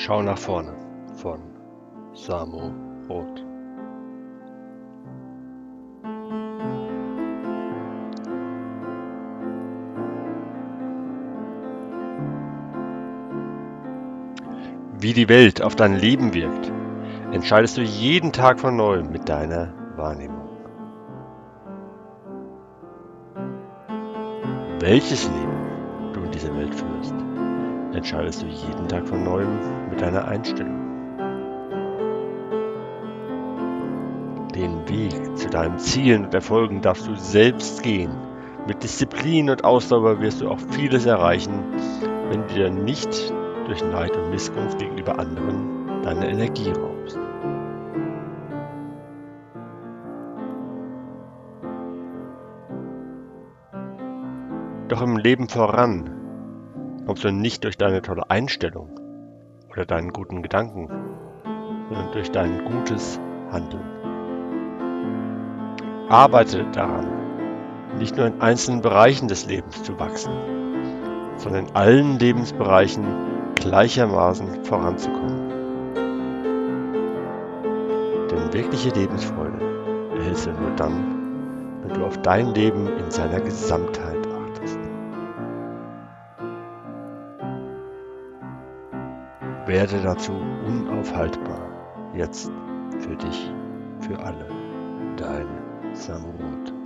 Schau nach vorne von Samo Roth. Wie die Welt auf dein Leben wirkt, entscheidest du jeden Tag von neuem mit deiner Wahrnehmung. Welches Leben du in dieser Welt führst, entscheidest du jeden Tag von neuem mit deiner Einstellung. Den Weg zu deinen Zielen und Erfolgen darfst du selbst gehen. Mit Disziplin und Ausdauer wirst du auch vieles erreichen, wenn du dir nicht durch Neid und Missgunst gegenüber anderen deine Energie raubst. Doch im Leben voran kommst du nicht durch deine tolle Einstellung oder deinen guten Gedanken, sondern durch dein gutes Handeln. Arbeite daran, nicht nur in einzelnen Bereichen des Lebens zu wachsen, sondern in allen Lebensbereichen gleichermaßen voranzukommen. Denn wirkliche Lebensfreude erhältst du nur dann, wenn du auf dein Leben in seiner Gesamtheit Werde dazu unaufhaltbar, jetzt für dich, für alle, dein Samurot.